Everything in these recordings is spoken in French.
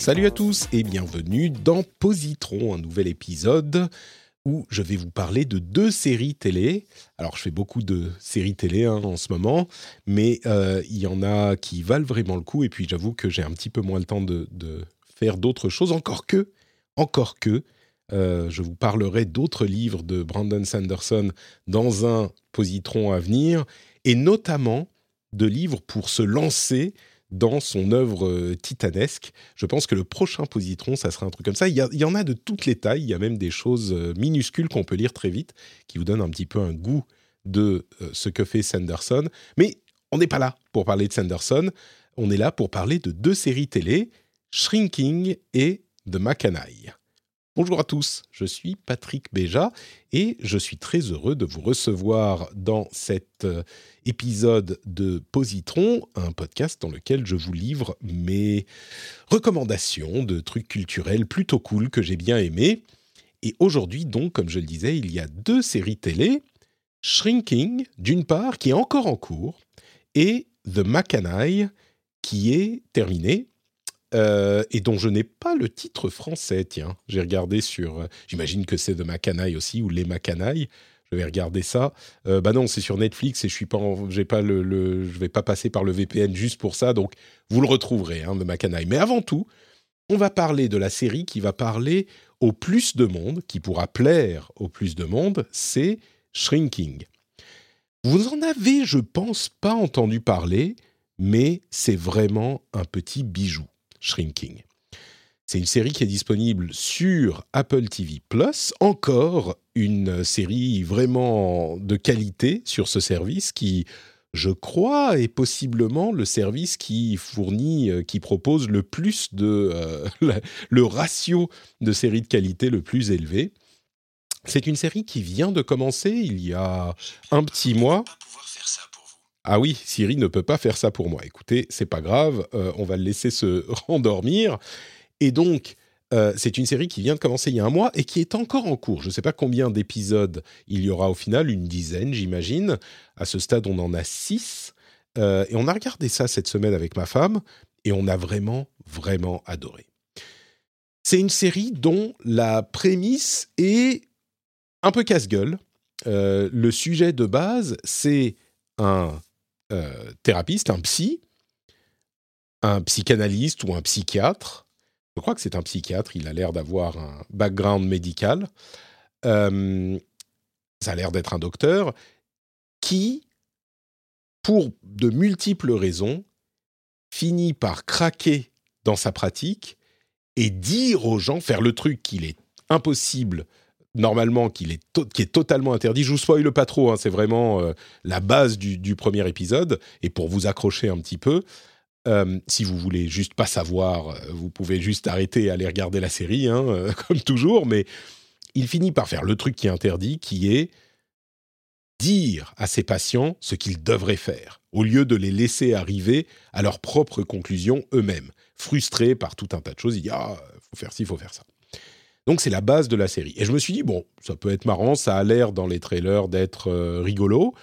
Salut à tous et bienvenue dans Positron, un nouvel épisode où je vais vous parler de deux séries télé. Alors je fais beaucoup de séries télé hein, en ce moment, mais euh, il y en a qui valent vraiment le coup et puis j'avoue que j'ai un petit peu moins le temps de, faire d'autres choses, encore que, encore que, euh, je vous parlerai d'autres livres de Brandon Sanderson dans un positron à venir, et notamment de livres pour se lancer dans son œuvre euh, titanesque. Je pense que le prochain positron, ça sera un truc comme ça. Il y, en a de toutes les tailles, il y a même des choses euh, minuscules qu'on peut lire très vite, qui vous donnent un petit peu un goût de euh, ce que fait Sanderson. Mais on n'est pas là pour parler de Sanderson, on est là pour parler de deux séries télé, Shrinking et The Mackanaï. Bonjour à tous, je suis Patrick Béja et je suis très heureux de vous recevoir dans cet euh, épisode de Positron, un podcast dans lequel je vous livre mes recommandations de trucs culturels plutôt cool que j'ai bien aimés. Et aujourd'hui, donc, comme je le disais, il y a deux séries télé, Shrinking, d'une part, qui est encore en cours, et The Mackanaï, qui est terminée, euh, et dont je n'ai pas le titre français. Tiens, j'ai regardé sur. euh, J'imagine que c'est The Mackanaï aussi, ou Les Mackanaï. Je vais regarder ça. Euh, bah non, c'est sur Netflix et je suis pas, j'ai pas le, je vais pas passer par le VPN juste pour ça. Donc vous le retrouverez, hein, The Mackanaï. Mais avant tout, on va parler de la série qui va parler au plus de monde, qui pourra plaire au plus de monde. C'est Shrinking. Vous en avez, je pense, pas entendu parler, mais c'est vraiment un petit bijou. Shrinking. C'est une série qui est disponible sur Apple TV Plus. Encore une série vraiment de qualité sur ce service qui, je crois, est possiblement le service qui fournit, euh, qui propose le plus de euh, le ratio de séries de qualité le plus élevé. C'est une série qui vient de commencer il y a un petit mois. Ah oui, Siri ne peut pas faire ça pour moi. Écoutez, c'est pas grave, euh, on va le laisser se rendormir. Et donc, euh, c'est une série qui vient de commencer il y a un mois et qui est encore en cours. Je ne sais pas combien d'épisodes il y aura au final, une dizaine, j'imagine. À ce stade, on en a six. Euh, et on a regardé ça cette semaine avec ma femme et on a vraiment, vraiment adoré. C'est une série dont la prémisse est un peu casse-gueule. Le sujet de base, c'est un euh, thérapeute, un psy, un psychanalyste ou un psychiatre. Je crois que c'est un psychiatre, il a l'air d'avoir un background médical. Euh, ça a l'air d'être un docteur qui, pour de multiples raisons, finit par craquer dans sa pratique et dire aux gens, faire le truc qu'il est impossible normalement qui est totalement interdit. Je vous spoile pas trop, hein, c'est vraiment euh, la base du, premier épisode. Et pour vous accrocher un petit peu, euh, si vous voulez juste pas savoir, euh, vous pouvez juste arrêter et aller regarder la série, hein, comme toujours. Mais il finit par faire le truc qui est interdit, qui est dire à ses patients ce qu'ils devraient faire, au lieu de les laisser arriver à leurs propres conclusions eux-mêmes. Frustrés par tout un tas de choses, il dit ah, faut faire ci, faut faire ça. Donc c'est la base de la série. Et je me suis dit, bon, ça peut être marrant, ça a l'air dans les trailers d'être euh, rigolo,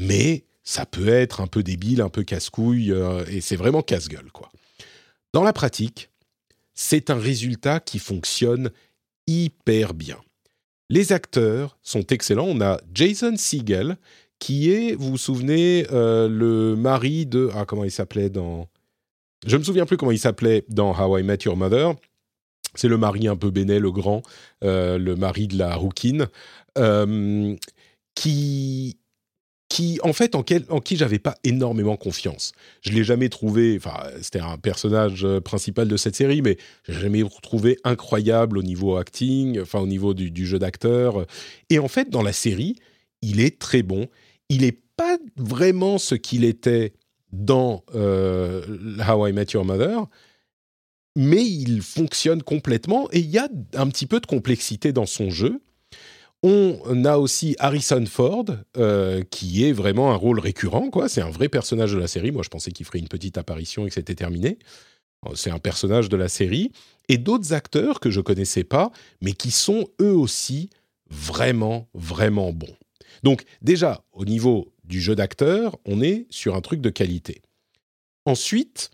mais ça peut être un peu débile, un peu casse-couille, euh, et c'est vraiment casse-gueule, quoi. Dans la pratique, c'est un résultat qui fonctionne hyper bien. Les acteurs sont excellents. On a Jason Segel, qui est, vous vous souvenez, euh, le mari de... Ah, comment il s'appelait dans... Je me souviens plus comment il s'appelait dans How I Met Your Mother. C'est le mari un peu bénet, le grand, euh, le mari de la rouquine, euh, qui, qui, en fait, en, en qui j'avais pas énormément confiance. Je l'ai jamais trouvé. Enfin, c'était un personnage euh, principal de cette série, mais j'ai jamais trouvé incroyable au niveau acting, enfin au niveau du, jeu d'acteur. Et en fait, dans la série, il est très bon. Il est pas vraiment ce qu'il était dans How I Met Your Mother, mais il fonctionne complètement et il y a un petit peu de complexité dans son jeu. On a aussi Harrison Ford, euh, qui est vraiment un rôle récurrent, quoi. C'est un vrai personnage de la série. Moi, je pensais qu'il ferait une petite apparition et que c'était terminé. C'est un personnage de la série. Et d'autres acteurs que je connaissais pas, mais qui sont eux aussi vraiment, vraiment bons. Donc, déjà, au niveau du jeu d'acteur, on est sur un truc de qualité. Ensuite,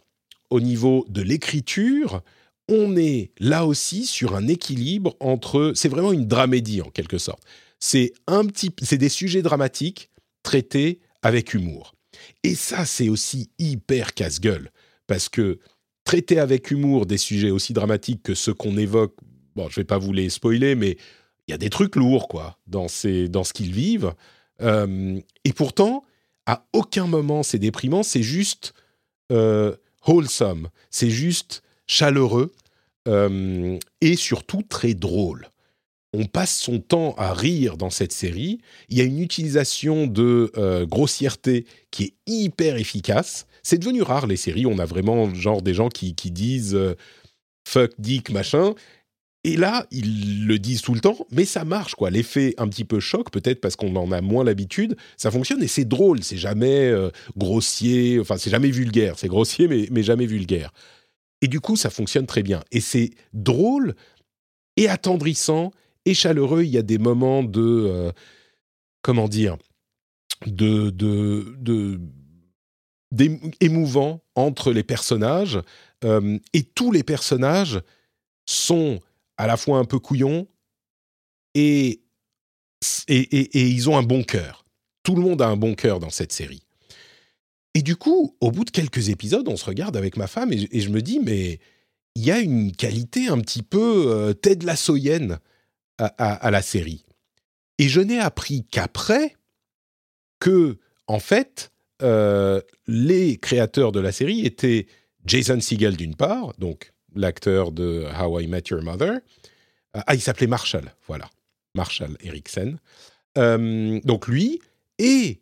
au niveau de l'écriture, on est là aussi sur un équilibre entre. C'est vraiment une dramédie en quelque sorte. C'est un petit, c'est des sujets dramatiques traités avec humour. Et ça, c'est aussi hyper casse-gueule parce que traiter avec humour des sujets aussi dramatiques que ceux qu'on évoque, bon, je vais pas vous les spoiler, mais il y a des trucs lourds quoi dans ces, dans ce qu'ils vivent. Euh, et pourtant, à aucun moment c'est déprimant, c'est juste euh, wholesome, c'est juste chaleureux euh, et surtout très drôle. On passe son temps à rire dans cette série. Il y a une utilisation de grossièreté qui est hyper efficace. C'est devenu rare les séries. On a vraiment genre des gens qui, qui disent fuck, dick, machin. Et là, ils le disent tout le temps, mais ça marche, quoi. L'effet un petit peu choc, peut-être parce qu'on en a moins l'habitude, ça fonctionne et c'est drôle. C'est jamais euh, grossier, enfin, c'est jamais vulgaire. C'est grossier, mais, mais jamais vulgaire. Et du coup, ça fonctionne très bien. Et c'est drôle et attendrissant et chaleureux. Il y a des moments de. Euh, comment dire de, de, de émouvant entre les personnages euh, et tous les personnages sont à la fois un peu couillon et, et, ils ont un bon cœur. Tout le monde a un bon cœur dans cette série. Et du coup, au bout de quelques épisodes, on se regarde avec ma femme et, je me dis, mais il y a une qualité un petit peu euh, Ted Lassoyenne à, à, la série. Et je n'ai appris qu'après que, en fait, euh, les créateurs de la série étaient Jason Segel d'une part, donc l'acteur de How I Met Your Mother. Euh, ah, il s'appelait Marshall, voilà. Marshall Eriksen. Euh, donc lui et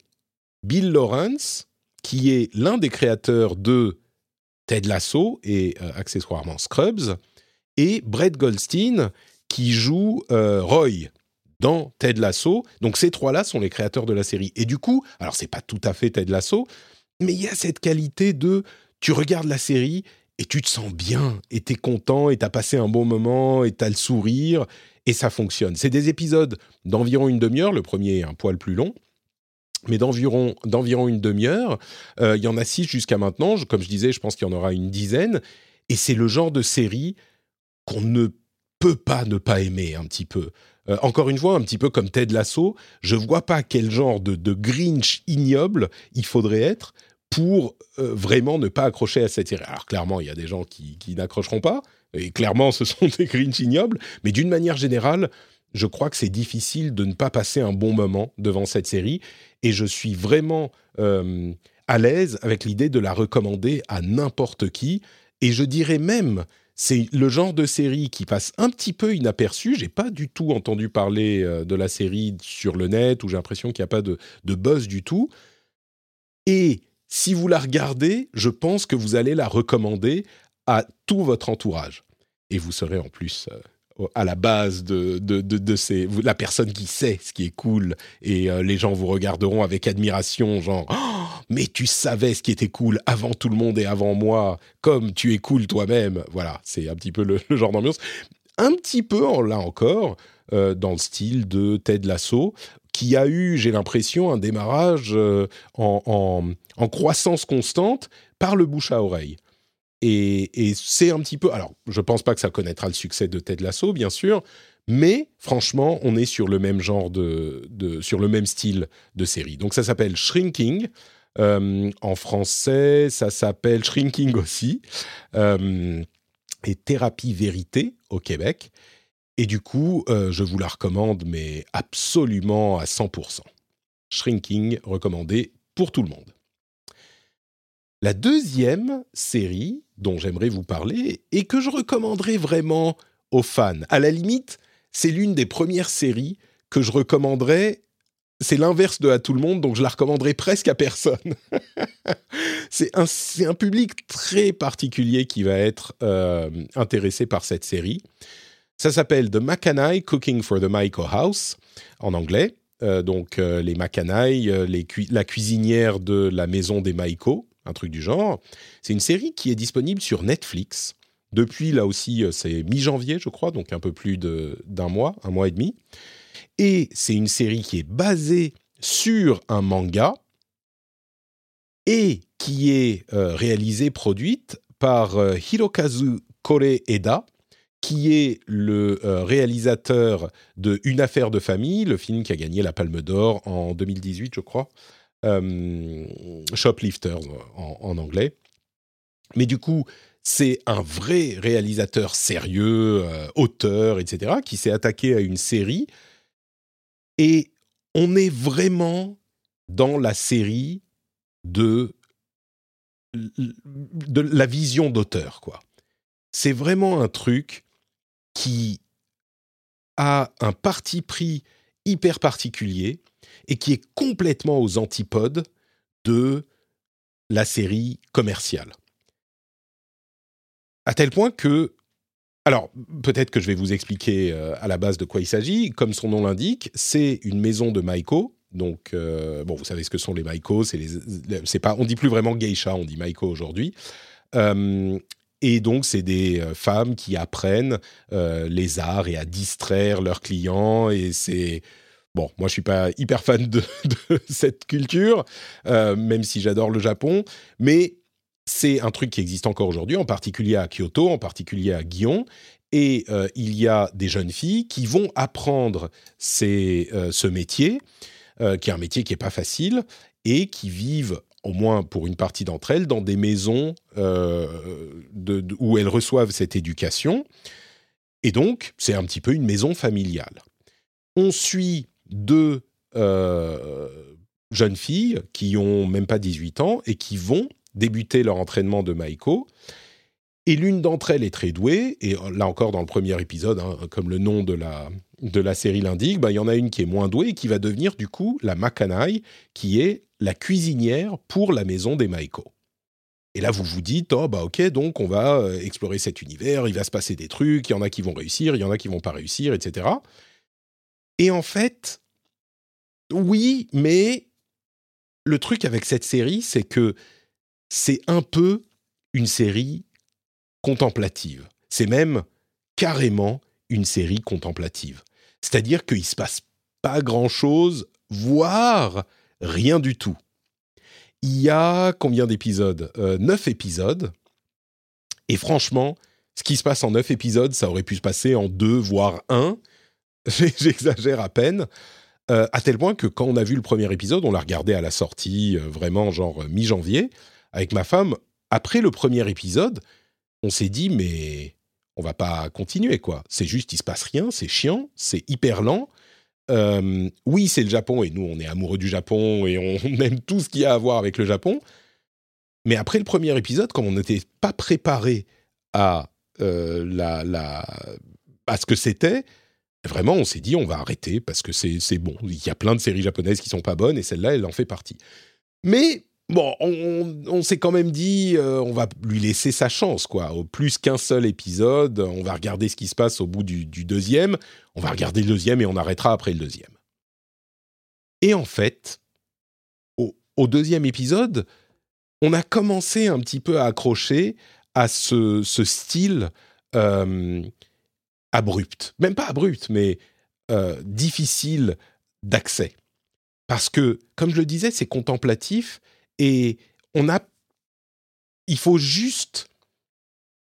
Bill Lawrence, qui est l'un des créateurs de Ted Lasso et euh, accessoirement Scrubs, et Brett Goldstein, qui joue Roy dans Ted Lasso. Donc ces trois-là sont les créateurs de la série. Et du coup, alors c'est pas tout à fait Ted Lasso, mais il y a cette qualité de tu regardes la série et tu te sens bien, et tu es content, et tu as passé un bon moment, et tu as le sourire, et ça fonctionne. C'est des épisodes d'environ une demi-heure, le premier est un poil plus long, mais d'environ, d'environ une demi-heure. Euh, il y en a six jusqu'à maintenant, comme je disais, je pense qu'il y en aura une dizaine, et c'est le genre de série qu'on ne peut pas ne pas aimer un petit peu. Euh, encore une fois, un petit peu comme Ted Lasso, je vois pas quel genre de Grinch ignoble il faudrait être pour euh, vraiment ne pas accrocher à cette série. Alors clairement, il y a des gens qui, n'accrocheront pas, et clairement, ce sont des Grinch ignobles, mais d'une manière générale, je crois que c'est difficile de ne pas passer un bon moment devant cette série, et je suis vraiment euh, à l'aise avec l'idée de la recommander à n'importe qui, et je dirais même, c'est le genre de série qui passe un petit peu inaperçu. J'ai pas du tout entendu parler euh, de la série sur le net, où j'ai l'impression qu'il n'y a pas de, de buzz du tout. Et si vous la regardez, je pense que vous allez la recommander à tout votre entourage. Et vous serez en plus euh, à la base de, de, ces, la personne qui sait ce qui est cool. Et euh, les gens vous regarderont avec admiration, genre oh, Mais tu savais ce qui était cool avant tout le monde et avant moi, comme tu es cool toi-même. Voilà, c'est un petit peu le, genre d'ambiance. Un petit peu, là encore, euh, dans le style de Ted Lasso, qui a eu, j'ai l'impression, un démarrage en croissance constante par le bouche à oreille. Et, c'est un petit peu. Alors, je pense pas que ça connaîtra le succès de Ted Lasso, bien sûr, mais franchement, on est sur le même genre de, sur le même style de série. Donc, ça s'appelle Shrinking. Euh, en français, ça s'appelle Shrinking aussi. Euh, et Thérapie Vérité au Québec. Et du coup, euh, je vous la recommande, mais absolument à 100%. Shrinking, recommandé pour tout le monde. La deuxième série dont j'aimerais vous parler et que je recommanderais vraiment aux fans, à la limite, c'est l'une des premières séries que je recommanderais. C'est l'inverse de à tout le monde, donc je la recommanderais presque à personne. c'est un, public très particulier qui va être euh, intéressé par cette série. Ça s'appelle The Macanai Cooking for the Maiko House en anglais. Euh, donc euh, les Macanai, la cuisinière de la maison des Maiko, un truc du genre. C'est une série qui est disponible sur Netflix. Depuis, là aussi, c'est mi-janvier, je crois, donc un peu plus d'un mois, un mois et demi. Et c'est une série qui est basée sur un manga et qui est euh, réalisée, produite par euh, Hirokazu Koreeda, qui est le euh, réalisateur de Une affaire de famille, le film qui a gagné la Palme d'Or en 2018, je crois. Shoplifters en, anglais. Mais du coup, c'est un vrai réalisateur sérieux, auteur, etc., qui s'est attaqué à une série et on est vraiment dans la série de, de la vision d'auteur, quoi. C'est vraiment un truc qui a un parti pris hyper particulier et qui est complètement aux antipodes de la série commerciale. À tel point que alors, peut-être que je vais vous expliquer euh, à la base de quoi il s'agit. Comme son nom l'indique, c'est une maison de Maiko. Donc, euh, bon, vous savez ce que sont les Maiko. C'est les, pas, on dit plus vraiment geisha, on dit Maiko aujourd'hui. Euh, et donc, c'est des femmes qui apprennent les arts et à distraire leurs clients. Et c'est Bon, moi je suis pas hyper fan de, cette culture, même si j'adore le Japon, mais c'est un truc qui existe encore aujourd'hui, en particulier à Kyoto, en particulier à Gion. Et euh, il y a des jeunes filles qui vont apprendre euh, ce métier, euh, qui est un métier qui n'est pas facile, et qui vivent, au moins pour une partie d'entre elles, dans des maisons où elles reçoivent cette éducation. Et donc, c'est un petit peu une maison familiale. On suit deux jeunes filles qui ont même pas 18 ans et qui vont débuter leur entraînement de Maiko. Et l'une d'entre elles est très douée, et là encore dans le premier épisode, hein, comme le nom de la, de la série l'indique, bah, il y en a une qui est moins douée et qui va devenir du coup la Makanai, qui est la cuisinière pour la maison des Maiko. Et là, vous vous dites, oh bah ok, donc on va euh, explorer cet univers, il va se passer des trucs, il y en a qui vont réussir, il y en a qui vont pas réussir, etc. Et en fait, oui, mais le truc avec cette série, c'est que c'est un peu une série contemplative. C'est même carrément une série contemplative. C'est-à-dire qu'il ne se passe pas grand-chose, voire rien du tout. Il y a combien d'épisodes? Euh, Neuf épisodes. Et franchement, ce qui se passe en neuf épisodes, ça aurait pu se passer en deux, voire un. J'exagère à peine. Euh, à tel point que quand on a vu le premier épisode, on l'a regardé à la sortie, euh, vraiment genre mi-janvier avec ma femme, après le premier épisode, on s'est dit, mais on va pas continuer, quoi. C'est juste, il se passe rien, c'est chiant, c'est hyper lent. Euh, oui, c'est le Japon, et nous, on est amoureux du Japon, et on aime tout ce qu'il y a à voir avec le Japon. Mais après le premier épisode, comme on n'était pas préparé à, euh, la, à ce que c'était, vraiment, on s'est dit, on va arrêter, parce que c'est bon. Il y a plein de séries japonaises qui sont pas bonnes, et celle-là, elle en fait partie. Mais Bon, on, s'est quand même dit, euh, on va lui laisser sa chance, quoi. Au plus qu'un seul épisode, on va regarder ce qui se passe au bout du, deuxième, on va regarder le deuxième et on arrêtera après le deuxième. Et en fait, au, deuxième épisode, on a commencé un petit peu à accrocher à ce, style euh, abrupt. Même pas abrupt, mais euh, difficile d'accès. Parce que, comme je le disais, c'est contemplatif et on a, il faut juste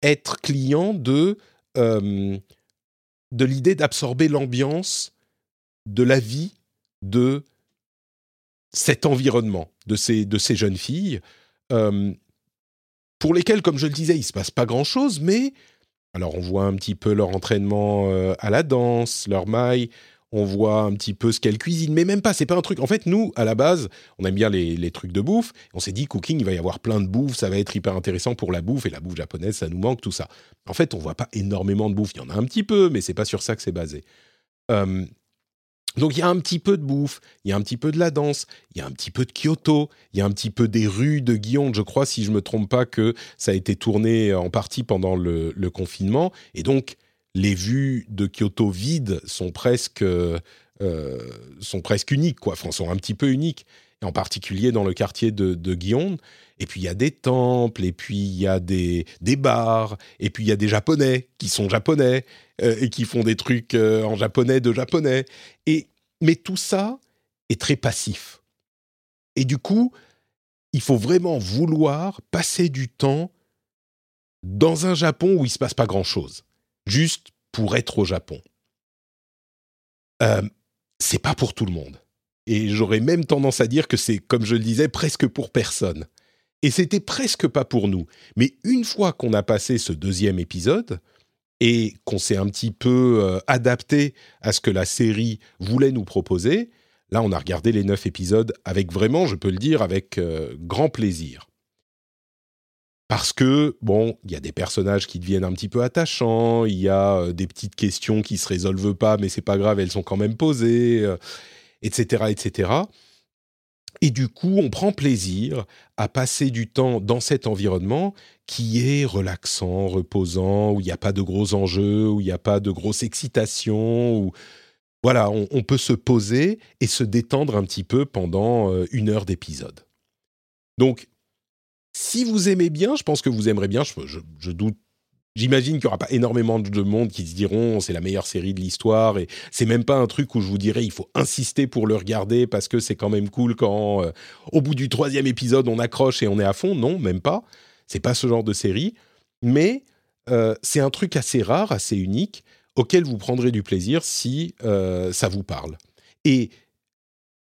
être client de de l'idée d'absorber l'ambiance de la vie de cet environnement, de ces, de ces jeunes filles, pour lesquelles, comme je le disais, il ne se passe pas grand-chose, mais alors on voit un petit peu leur entraînement euh, à la danse, leur maille, on voit un petit peu ce qu'elle cuisine, mais même pas, c'est pas un truc. En fait, nous, à la base, on aime bien les, trucs de bouffe. On s'est dit, cooking, il va y avoir plein de bouffe, ça va être hyper intéressant pour la bouffe, et la bouffe japonaise, ça nous manque, tout ça. En fait, on voit pas énormément de bouffe. Il y en a un petit peu, mais c'est pas sur ça que c'est basé. Euh, donc il y a un petit peu de bouffe, il y a un petit peu de la danse, il y a un petit peu de Kyoto, il y a un petit peu des rues de Guillaume. Je crois, si je me trompe pas, que ça a été tourné en partie pendant le, confinement. Et donc les vues de Kyoto vides sont presque, euh, sont presque uniques, quoi. Enfin, sont un petit peu uniques, en particulier dans le quartier de, de Et puis il y a des temples, et puis il y a des, des bars, et puis il y a des Japonais qui sont japonais euh, et qui font des trucs euh, en japonais de japonais. Et mais tout ça est très passif. Et du coup, il faut vraiment vouloir passer du temps dans un Japon où il se passe pas grand chose juste pour être au Japon. Euh, c'est pas pour tout le monde. Et j'aurais même tendance à dire que c'est, comme je le disais, presque pour personne. Et c'était presque pas pour nous. Mais une fois qu'on a passé ce deuxième épisode et qu'on s'est un petit peu euh, adapté à ce que la série voulait nous proposer, là on a regardé les neuf épisodes avec vraiment, je peux le dire, avec euh, grand plaisir parce que, bon, il y a des personnages qui deviennent un petit peu attachants, il y a euh, des petites questions qui se résolvent pas, mais c'est pas grave, elles sont quand même posées, etc., etc. Et du coup, on prend plaisir à passer du temps dans cet environnement qui est relaxant, reposant, où il n'y a pas de gros enjeux, où il n'y a pas de grosse excitation, où voilà, on, peut se poser et se détendre un petit peu pendant euh, une heure d'épisode. Donc, si vous aimez bien, je pense que vous aimerez bien. Je, doute. J'imagine qu'il n'y aura pas énormément de monde qui se diront c'est la meilleure série de l'histoire et c'est même pas un truc où je vous dirais il faut insister pour le regarder parce que c'est quand même cool quand euh, au bout du troisième épisode on accroche et on est à fond. Non, même pas. C'est pas ce genre de série, mais euh, c'est un truc assez rare, assez unique auquel vous prendrez du plaisir si euh, ça vous parle. Et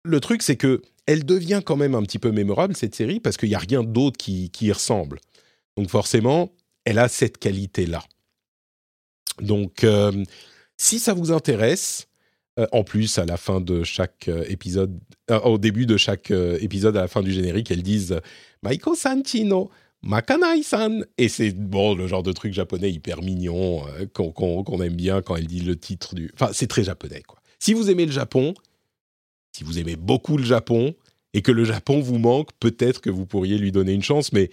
le truc c'est que elle devient quand même un petit peu mémorable, cette série, parce qu'il n'y a rien d'autre qui, y ressemble. Donc forcément, elle a cette qualité-là. Donc, euh, si ça vous intéresse, euh, en plus, à la fin de chaque euh, épisode, au début de chaque épisode, à la fin du générique, elles disent Maiko Sanchino, Makanai-san. Et c'est bon, le genre de truc japonais hyper mignon qu'on aime bien quand elle dit le titre du. Enfin, c'est très japonais, quoi. Si vous aimez le Japon, si vous aimez beaucoup le Japon et que le Japon vous manque, peut-être que vous pourriez lui donner une chance, mais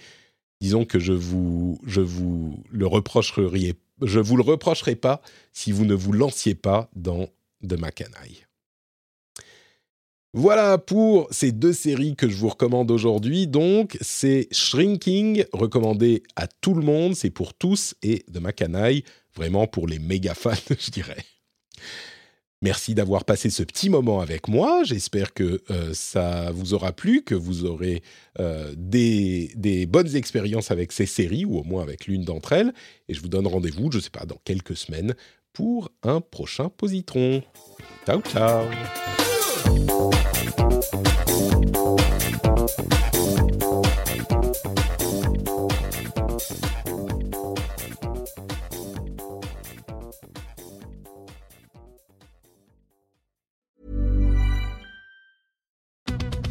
disons que je vous, vous le reprocherai, je vous le reprocherai pas si vous ne vous lanciez pas dans The Makanai. Voilà pour ces deux séries que je vous recommande aujourd'hui. Donc, c'est Shrinking, recommandé à tout le monde, c'est pour tous, et The Makanai, vraiment pour les méga fans, je dirais. Merci d'avoir passé ce petit moment avec moi. J'espère que euh, ça vous aura plu, que vous aurez euh, des, des, bonnes expériences avec ces séries, ou au moins avec l'une d'entre elles. Et je vous donne rendez-vous, je ne sais pas, dans quelques semaines pour un prochain Positron. Ciao, ciao